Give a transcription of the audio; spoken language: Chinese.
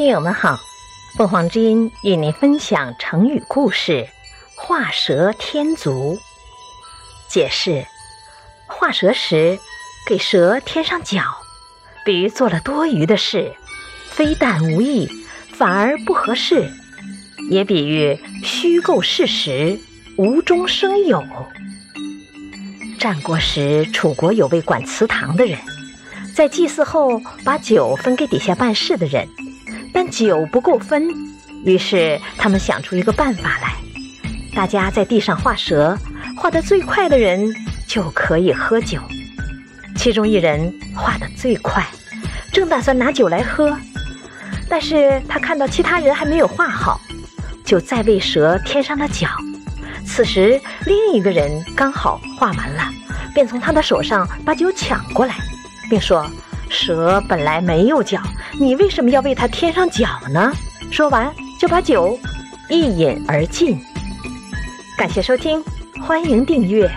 听友们好，凤凰之音与您分享成语故事“画蛇添足”。解释：画蛇时给蛇添上脚，比喻做了多余的事，非但无益，反而不合适；也比喻虚构事实，无中生有。战国时，楚国有位管祠堂的人，在祭祀后把酒分给底下办事的人。酒不够分，于是他们想出一个办法来：大家在地上画蛇，画得最快的人就可以喝酒。其中一人画得最快，正打算拿酒来喝，但是他看到其他人还没有画好，就再为蛇添上了脚。此时另一个人刚好画完了，便从他的手上把酒抢过来，并说。蛇本来没有脚，你为什么要为它添上脚呢？说完就把酒一饮而尽。感谢收听，欢迎订阅。